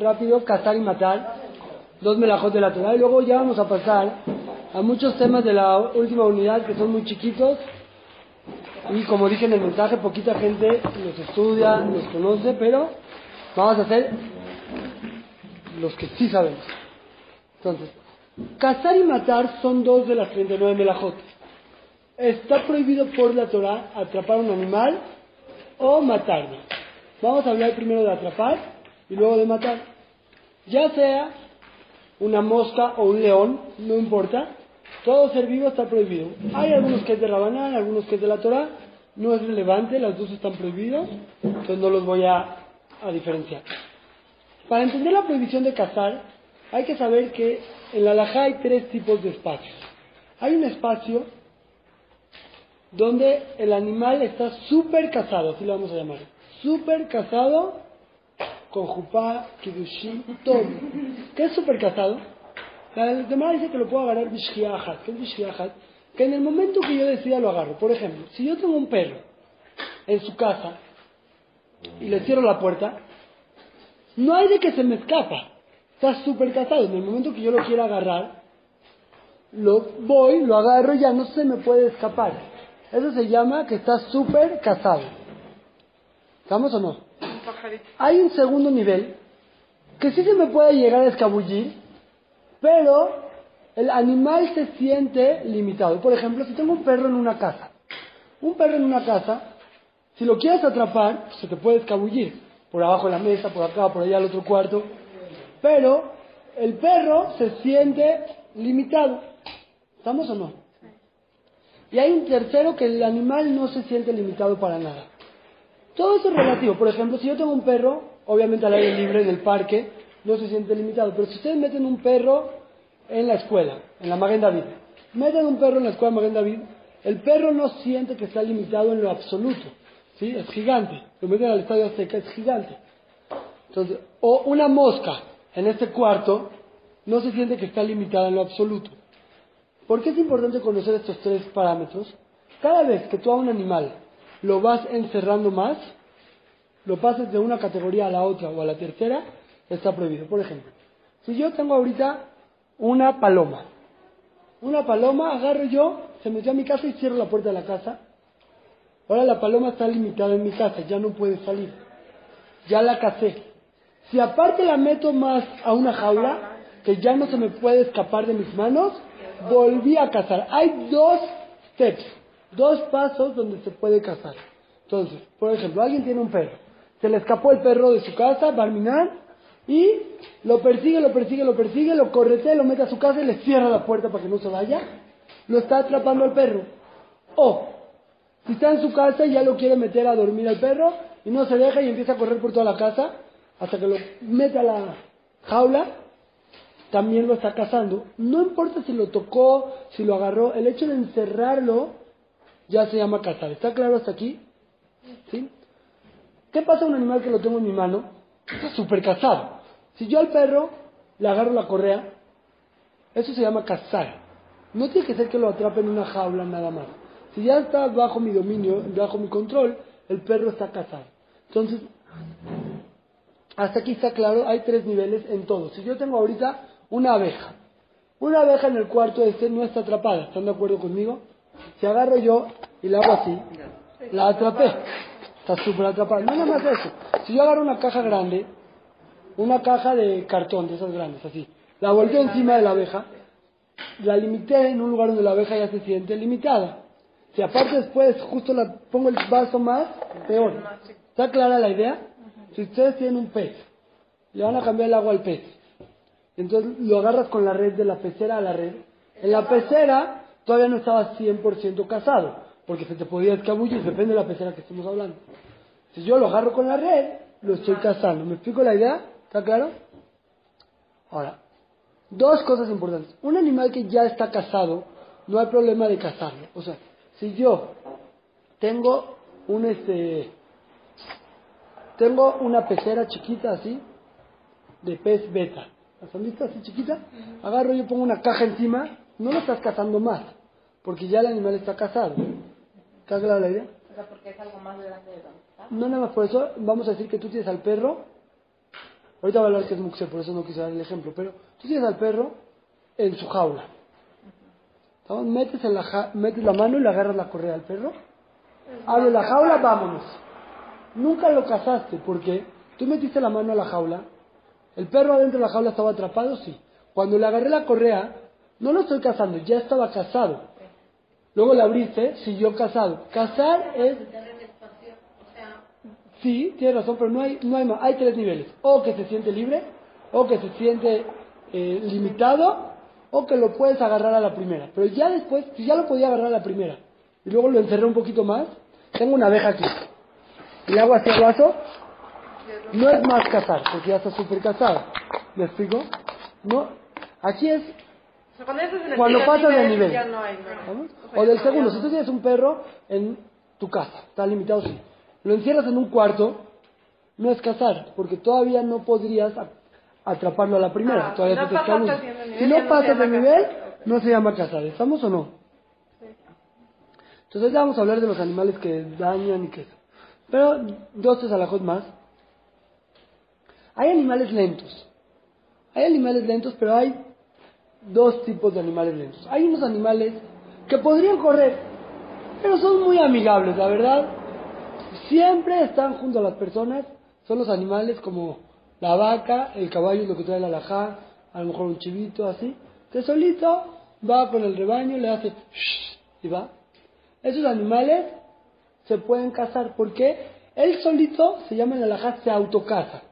Rápido cazar y matar, dos melajot de la Torah, y luego ya vamos a pasar a muchos temas de la última unidad que son muy chiquitos, y como dije en el mensaje, poquita gente los estudia, los conoce, pero vamos a hacer los que sí sabemos. Entonces, cazar y matar son dos de las 39 melajot. Está prohibido por la Torah atrapar un animal o matarlo. Vamos a hablar primero de atrapar y luego de matar. Ya sea una mosca o un león, no importa, todo ser vivo está prohibido. Hay algunos que es de Rabanán, algunos que es de la Torah, no es relevante, las dos están prohibidos, entonces no los voy a, a diferenciar. Para entender la prohibición de cazar, hay que saber que en la alajá hay tres tipos de espacios. Hay un espacio donde el animal está súper cazado, así lo vamos a llamar, súper cazado con Jupá, Kidushin, todo. ¿Qué es super casado? La demás dice que lo puedo agarrar Bishkiahat. ¿Qué es Bishkiahat? Que en el momento que yo decida lo agarro. Por ejemplo, si yo tengo un perro en su casa y le cierro la puerta, no hay de que se me escapa. Está súper casado. En el momento que yo lo quiera agarrar, lo voy, lo agarro y ya no se me puede escapar. Eso se llama que está súper casado. ¿Estamos o no? Hay un segundo nivel que sí se me puede llegar a escabullir, pero el animal se siente limitado. Por ejemplo, si tengo un perro en una casa, un perro en una casa, si lo quieres atrapar, se te puede escabullir por abajo de la mesa, por acá, por allá al otro cuarto, pero el perro se siente limitado. ¿Estamos o no? Y hay un tercero que el animal no se siente limitado para nada. Todo eso es relativo. Por ejemplo, si yo tengo un perro, obviamente al aire libre, en el parque, no se siente limitado. Pero si ustedes meten un perro en la escuela, en la Maguen David, meten un perro en la escuela Maguen David, el perro no siente que está limitado en lo absoluto. ¿Sí? Es gigante. Lo meten al estadio Azteca, es gigante. Entonces, o una mosca en este cuarto no se siente que está limitada en lo absoluto. ¿Por qué es importante conocer estos tres parámetros? Cada vez que tú a un animal lo vas encerrando más, lo pases de una categoría a la otra o a la tercera, está prohibido. Por ejemplo, si yo tengo ahorita una paloma, una paloma, agarro yo, se metió a mi casa y cierro la puerta de la casa. Ahora la paloma está limitada en mi casa, ya no puede salir. Ya la casé. Si aparte la meto más a una jaula, que ya no se me puede escapar de mis manos, volví a cazar. Hay dos steps dos pasos donde se puede cazar. Entonces, por ejemplo, alguien tiene un perro, se le escapó el perro de su casa, Barminan, y lo persigue, lo persigue, lo persigue, lo corretea, lo mete a su casa y le cierra la puerta para que no se vaya. Lo está atrapando al perro. O, si está en su casa y ya lo quiere meter a dormir al perro y no se deja y empieza a correr por toda la casa hasta que lo mete a la jaula, también lo está cazando. No importa si lo tocó, si lo agarró, el hecho de encerrarlo ya se llama cazar. ¿Está claro hasta aquí? ¿Sí? ¿Qué pasa a un animal que lo tengo en mi mano? Está súper cazado. Si yo al perro le agarro la correa, eso se llama cazar. No tiene que ser que lo atrape en una jaula nada más. Si ya está bajo mi dominio, bajo mi control, el perro está cazado. Entonces, hasta aquí está claro, hay tres niveles en todo. Si yo tengo ahorita una abeja, una abeja en el cuarto este no está atrapada, ¿están de acuerdo conmigo? Si agarro yo y la hago así, la atrapé. Está súper atrapada. No nada más eso. Si yo agarro una caja grande, una caja de cartón, de esas grandes, así, la volteo encima de la abeja, la limité en un lugar donde la abeja ya se siente limitada. Si aparte después justo la pongo el vaso más, peor. ¿Está clara la idea? Si ustedes tienen un pez, le van a cambiar el agua al pez. Entonces lo agarras con la red de la pecera a la red. En la pecera todavía no estaba 100% casado, porque se te podía escabullir, depende de la pecera que estemos hablando. Si yo lo agarro con la red, lo estoy cazando. ¿Me explico la idea? ¿Está claro? Ahora, dos cosas importantes. Un animal que ya está casado, no hay problema de cazarlo. O sea, si yo tengo un este tengo una pecera chiquita así de pez beta. ¿Las han visto así chiquita? Agarro yo pongo una caja encima, no lo estás cazando más, porque ya el animal está casado. ¿Está clara la idea? O sea, porque es algo más grande de que está. No nada más por eso, vamos a decir que tú tienes al perro, ahorita voy a hablar que es muxer, por eso no quise dar el ejemplo, pero tú tienes al perro en su jaula. ¿Estamos? Metes, en la ja- metes la mano y le agarras la correa al perro, abre la jaula, vámonos. Nunca lo cazaste porque tú metiste la mano a la jaula, el perro adentro de la jaula estaba atrapado, sí. Cuando le agarré la correa, no lo estoy cazando, ya estaba cazado. Luego le abriste, siguió cazado. Cazar es Sí, tienes razón, pero no hay, no hay más. Hay tres niveles. O que se siente libre, o que se siente eh, limitado, o que lo puedes agarrar a la primera. Pero ya después, si ya lo podía agarrar a la primera, y luego lo encerré un poquito más, tengo una abeja aquí. Y le hago así al vaso, no es más cazar, porque ya está súper cazado. ¿Me explico? No, aquí es sea, cuando, en el Cuando pasas nivel. Ya no hay nada. ¿Vamos? O del segundo, si tú tienes un perro en tu casa, está limitado, sí. Lo encierras en un cuarto, no es cazar, porque todavía no podrías atraparlo a la primera. Ah, todavía no te nivel, Si no pasas llama de nivel, cazar. no se llama cazar. ¿Estamos o no? Entonces ya vamos a hablar de los animales que dañan y que eso. Pero dos, tres alajos más. Hay animales lentos. Hay animales lentos, pero hay dos tipos de animales lentos. Hay unos animales que podrían correr, pero son muy amigables, la verdad. Siempre están junto a las personas. Son los animales como la vaca, el caballo lo que trae la alajá, a lo mejor un chivito así. Que solito va con el rebaño, le hace shh, y va. Esos animales se pueden cazar porque él solito se llama en la alajá, se autocaza.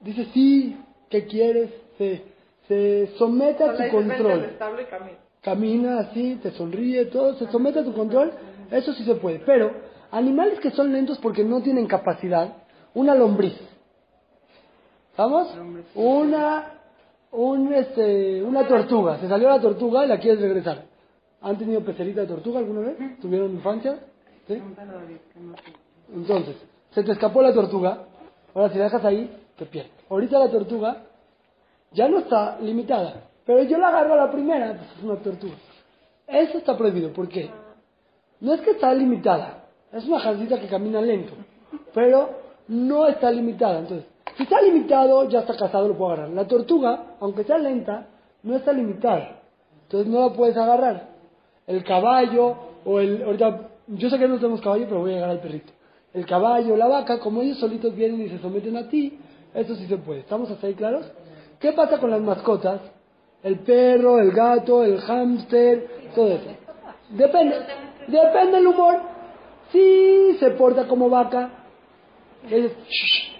Dice sí, ¿qué quieres? Se, se somete a tu control camina. camina así, te sonríe, todo, se somete a tu control, eso sí se puede. Pero animales que son lentos porque no tienen capacidad, una lombriz, ¿vamos? Una, un, este, una tortuga, se salió la tortuga y la quieres regresar. ¿Han tenido pecerita de tortuga alguna vez? ¿Tuvieron infancia? ¿Sí? Entonces, se te escapó la tortuga, ahora si la dejas ahí, te pierdes. Ahorita la tortuga ya no está limitada, pero yo la agarro a la primera, pues es una tortuga. Eso está prohibido, ¿por qué? No es que está limitada, es una jarcita que camina lento, pero no está limitada. Entonces, si está limitado, ya está casado, lo puedo agarrar. La tortuga, aunque sea lenta, no está limitada, entonces no la puedes agarrar. El caballo, o el. Ahorita, yo sé que no tenemos caballo, pero voy a llegar al perrito. El caballo, la vaca, como ellos solitos vienen y se someten a ti, eso sí se puede. ¿Estamos hasta ahí claros? ¿Qué pasa con las mascotas? El perro, el gato, el hámster, todo eso. Depende, depende del humor. Si se porta como vaca, "Shh",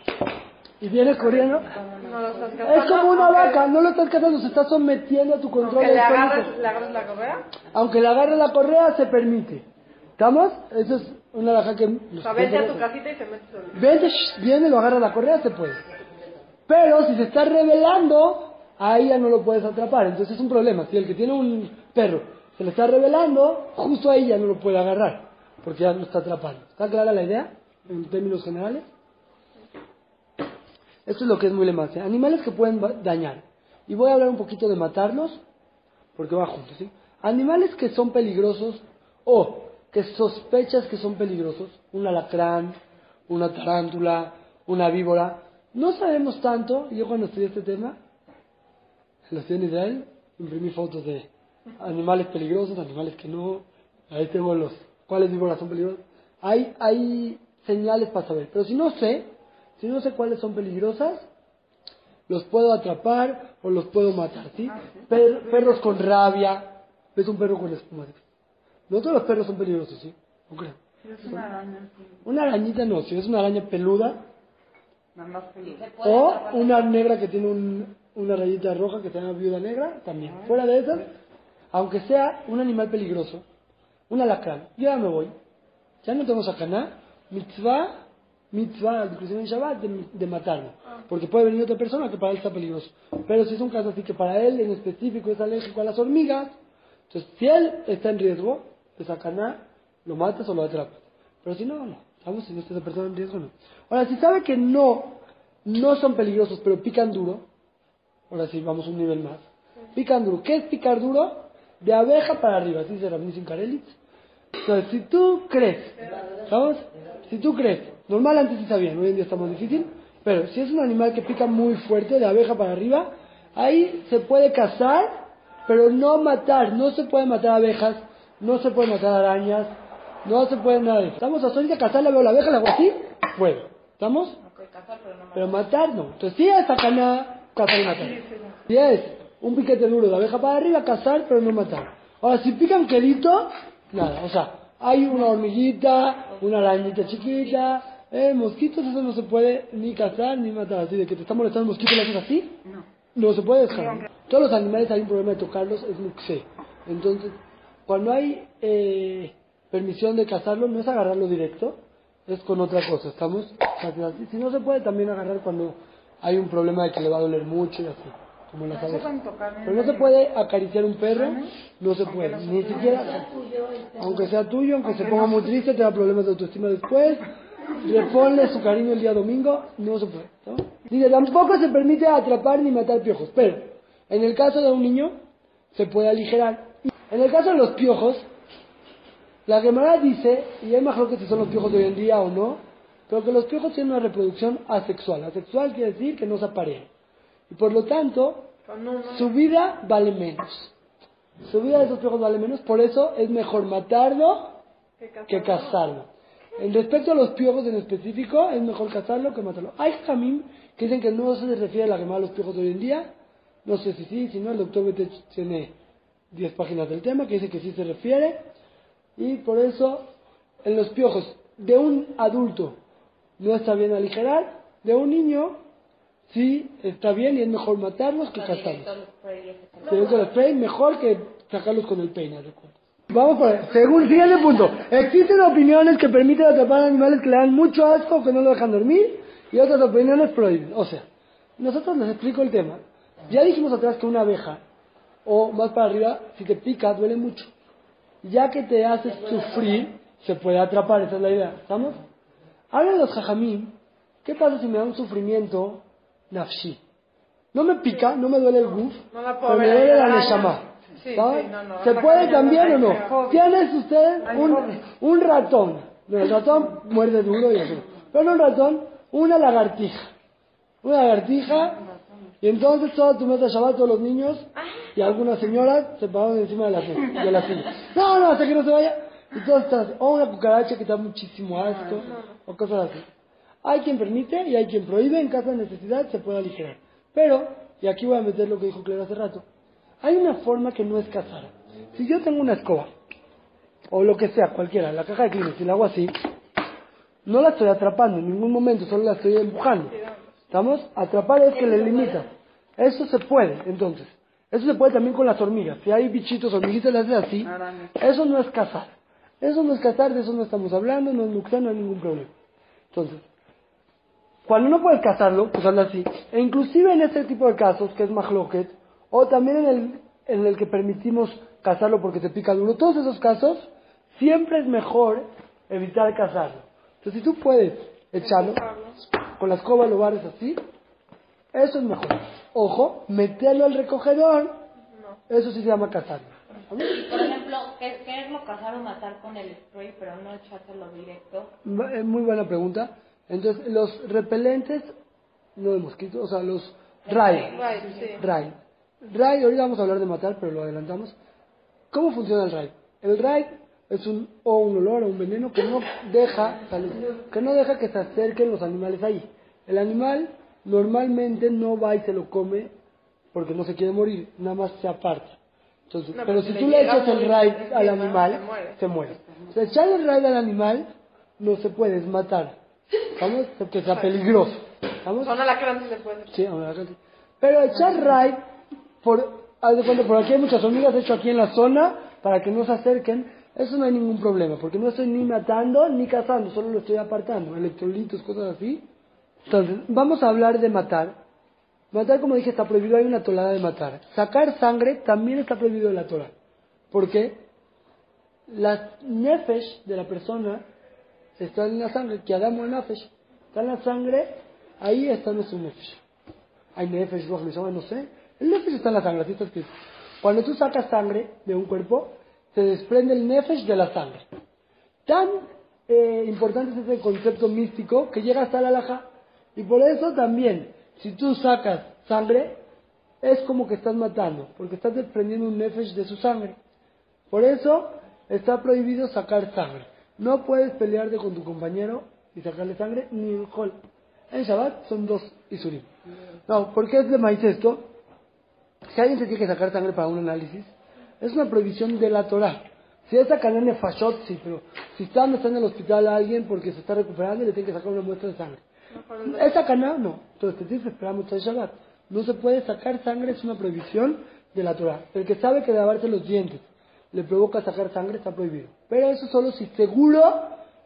y viene corriendo. No estás Es como una vaca, no lo estás cazando, se está sometiendo a tu control. Aunque le agarres, le agarres la correa, Aunque le agarre la correa, se permite. ¿Estamos? Eso es una laja que... o sea, vente a tu casita y se mete solo. Vende, shh, viene, lo agarra la correa, se puede. Pero si se está revelando, ahí ya no lo puedes atrapar. Entonces es un problema. Si el que tiene un perro se le está revelando, justo ahí ya no lo puede agarrar. Porque ya lo está atrapando. ¿Está clara la idea? En términos generales. Esto es lo que es muy lemase. Animales que pueden dañar. Y voy a hablar un poquito de matarlos, porque va juntos, ¿sí? Animales que son peligrosos o que sospechas que son peligrosos, un alacrán, una tarántula, una víbora. No sabemos tanto, yo cuando estudié este tema, en la ciudad de Israel, imprimí fotos de animales peligrosos, animales que no, ahí tengo los, cuáles víboras son peligrosas. Hay, hay señales para saber, pero si no sé, si no sé cuáles son peligrosas, los puedo atrapar o los puedo matar, ¿sí? Per- perros con rabia, ves un perro con espuma. No todos los perros son peligrosos, ¿sí? No creo. Una arañita no, si es una araña peluda o una negra que tiene un- una rayita roja que se llama viuda negra, también. Fuera de esas, aunque sea un animal peligroso, un alacrán, yo ya me voy. Ya no tengo sacaná, mitzvah, mitzvah, inclusive en Shabbat, de, de matarlo. Porque puede venir otra persona que para él está peligroso. Pero si es un caso así que para él en específico es alérgico a las hormigas, entonces si él está en riesgo de sacaná, lo matas o lo atrapas. Pero si no, no. No está esa persona en riesgo, no. Ahora, si sabe que no, no son peligrosos, pero pican duro, ahora sí, vamos un nivel más. Pican duro. ¿Qué es picar duro? De abeja para arriba, así se Rabin sin Karelitz. Entonces, si tú crees, ¿sabes? Si tú crees, normal antes sí sabían, hoy en día está más difícil, pero si es un animal que pica muy fuerte, de abeja para arriba, ahí se puede cazar, pero no matar, no se puede matar abejas, no se puede matar arañas, no se puede nada de eso. Estamos a ahorita cazar, la veo la abeja, la hago así, puedo. ¿Estamos? Pero matar no. Entonces si es sacana, cazar y matar. Si es un piquete duro de abeja para arriba, cazar, pero no matar. Ahora, si pican quedito, nada. O sea, hay una hormiguita, una arañita chiquita, eh, mosquitos, eso no se puede ni cazar ni matar. Así de que te está molestando un mosquito y lo haces así, No. no se puede dejar. Todos los animales hay un problema de tocarlos, es muxé. Entonces, cuando hay eh, permisión de cazarlo, no es agarrarlo directo, es con otra cosa. ¿Estamos? Si no se puede también agarrar cuando hay un problema de que le va a doler mucho y así, como las No tocar. Pero no se puede acariciar un perro, no se puede, ni siquiera, aunque sea tuyo, aunque se ponga muy triste, te da problemas de autoestima después, reponle su cariño el día domingo, no se puede. ¿no? Dice, tampoco se permite atrapar ni matar piojos, pero en el caso de un niño, se puede aligerar. En el caso de los piojos, la Gemara dice, y hay mejor que si son los piojos de hoy en día o no, pero que los piojos tienen una reproducción asexual. Asexual quiere decir que no se aparean. Y por lo tanto, su vida vale menos. Su vida de esos piojos vale menos, por eso es mejor matarlo que cazarlo. En respecto a los piojos en específico, es mejor cazarlo que matarlo. Hay jamim que dicen que no se refiere a la quemada de los piojos de hoy en día. No sé si sí, si no, el doctor Betech tiene 10 páginas del tema que dice que sí se refiere. Y por eso, en los piojos de un adulto no está bien aligerar, de un niño sí está bien y es mejor matarlos que cazarlos. Directo al spray, mejor que sacarlos con el peine, recuerda. Vamos por ahí. Según, siguiente punto. Existen opiniones que permiten atrapar animales que le dan mucho asco o que no lo dejan dormir y otras opiniones prohíben. O sea, nosotros les explico el tema. Ya dijimos atrás que una abeja o más para arriba, si te pica, duele mucho. Ya que te haces sufrir, se puede atrapar, esa es la idea. ¿Estamos? Hablan los jajamín, ¿qué pasa si me da un sufrimiento nafshi? No me pica, no me duele el guf, No la pero me duele la neshama. Sí, ¿Sabes? sí, no, no, ¿Se puede también o no. ¿Tienes usted un, un ratón? El ratón muerde duro y eso. Pero no un ratón, una lagartija. Una lagartija, y entonces toda tu mesa Shabbat, todos los niños y algunas señoras se pararon encima de la, de la silla. No, no, hasta que no se vaya. Y todos están, o una cucaracha que da muchísimo asco, o cosas así. Hay quien permite y hay quien prohíbe, en caso de necesidad se puede aligerar. Pero, y aquí voy a meter lo que dijo Clara hace rato, hay una forma que no es cazar. Si yo tengo una escoba, o lo que sea, cualquiera, la caja de Kleenex y la hago así, no la estoy atrapando en ningún momento, solo la estoy empujando. ¿Estamos? Atrapar es que le limita. Eso se puede, entonces. Eso se puede también con las hormigas. Si hay bichitos, hormiguitas, las haces así. Eso no es cazar. Eso no es cazar, de eso no estamos hablando, no es nuclear, no hay ningún problema. Entonces, cuando no puedes cazarlo, pues anda así. E inclusive en este tipo de casos, que es mahloket, o también en el, en el que permitimos cazarlo porque te pica duro, todos esos casos, siempre es mejor evitar cazarlo. Entonces, si tú puedes echarlo, con la escoba lo barres así, eso es mejor. Ojo, meterlo al recogedor, eso sí se llama cazarlo. Por ejemplo, ¿qué, qué es lo cazar o matar con el spray, pero no echárselo directo? Eh, Muy buena pregunta. Entonces, los repelentes, no de mosquitos, o sea, los sí. Raid. Raid, ahorita vamos a hablar de matar, pero lo adelantamos. ¿Cómo funciona el raid? El raid es un, o un olor o un veneno que no deja, que no deja que se acerquen los animales ahí. El animal normalmente no va y se lo come porque no se quiere morir, nada más se aparta. Entonces, No, pero si tú le echas el raid al animal, se muere. se muere. O sea, echar el raid al animal no se puede, es matar. ¿Vamos? Porque sea peligroso. ¿Vamos? Son puede. Sí. Pero echar raid, por, haz de cuenta, por aquí hay muchas hormigas, hecho aquí en la zona, para que no se acerquen, Eso no hay ningún problema, porque no estoy ni matando ni cazando, solo lo estoy apartando, electrolitos, cosas así. Entonces, vamos a hablar de matar. Matar, como dije, está prohibido, hay una tolada de matar. Sacar sangre también está prohibido en la Torah. ¿Por qué? La nefesh de la persona está en la sangre, que el nefesh, está en la sangre, ahí está nuestro nefesh. Hay nefesh, rojo, no sé. El nefesh está en la sangre, así está escrito. Cuando tú sacas sangre de un cuerpo, se desprende el nefesh de la sangre. Tan eh, importante es ese concepto místico que llega hasta la alhaja. Y por eso también, si tú sacas sangre, es como que estás matando, porque estás desprendiendo un nefesh de su sangre. Por eso está prohibido sacar sangre. No puedes pelearte con tu compañero y sacarle sangre, ni en Hol. En Shabbat son dos Isurim. No, ¿por qué es de maíz esto? Si alguien se tiene que sacar sangre para un análisis, es una prohibición de la Torah. Si es sacar nefashot, sí, pero si está, está en el hospital a alguien porque se está recuperando y le tiene que sacar una muestra de sangre. ¿Es caná? No. Entonces te esperar mucho de Shabbat. No se puede sacar sangre, es una prohibición de la Torah. El que sabe que lavarse los dientes le provoca sacar sangre está prohibido. Pero eso solo si seguro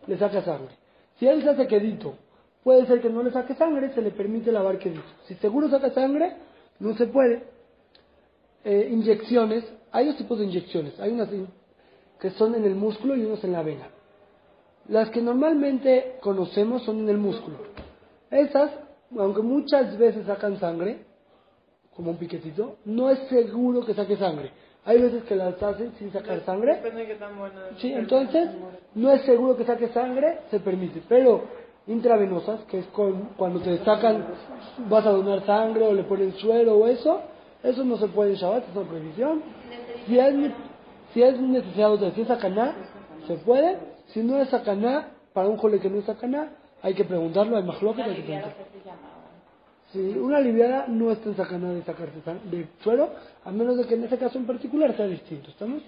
le saca sangre. Si él se hace quedito, puede ser que no le saque sangre, se le permite lavar quedito. Si seguro saca sangre, no se puede. Eh, inyecciones, hay dos tipos de inyecciones. Hay unas que son en el músculo y unas en la vena. Las que normalmente conocemos son en el músculo. Esas, aunque muchas veces sacan sangre, como un piquetito, no es seguro que saque sangre. Hay veces que las hacen sin sacar sangre. Depende de qué tan buena. Sí, entonces no es seguro que saque sangre, se permite. Pero intravenosas, que es con, cuando te sacan, vas a donar sangre o le ponen suero o eso, eso no se puede en Shabbat, es una prohibición. Si es, si es necesario, si es sacaná, se puede. Si no es sacaná, para un jole que no es sacaná, hay que preguntarlo, hay más que hay que preguntar. Si una aliviada no está en sacaná de sacarse de suero, a menos de que en ese caso en particular sea distinto, ¿estamos?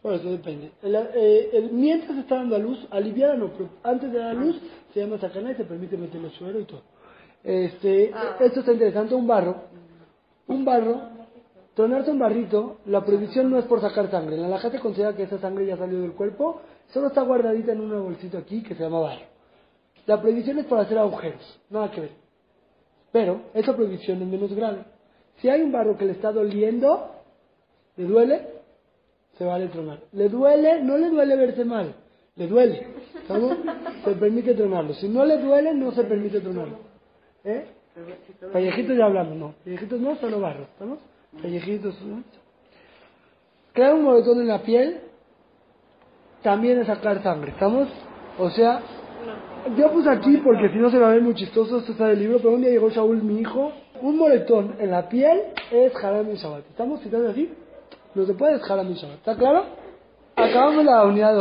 Por eso depende. El, eh, el, mientras está dando a luz, aliviada no, pero antes de dar a luz se llama sacaná y se permite meterle suero y todo. Este, Esto está interesante, un barro. Un barro, tronarte un barrito, la prohibición no es por sacar sangre. La alhaja te considera que esa sangre ya salió del cuerpo, solo está guardadita en un bolsito aquí que se llama barro. La prohibición es por hacer agujeros, nada que ver. Pero esa prohibición es menos grave. Si hay un barro que le está doliendo, le duele, se vale tronar. Le duele, no le duele verse mal, le duele. ¿Estamos? Se permite tronarlo. Si no le duele, no se permite tronarlo. ¿Eh? Pellejitos ya hablamos, no. Pellejitos no, solo barro. ¿Estamos? Pellejitos. ¿no? Crear un moretón en la piel también es sacar sangre. ¿Estamos? O sea, yo puse aquí porque si no se va a ver muy chistoso, esto está del libro, pero un día llegó Shaul, mi hijo, un moretón en la piel es Haram y Shabbat. ¿Estamos citando así? No se puede es Haram y Shabbat. ¿Está claro? Acabamos la unidad 8.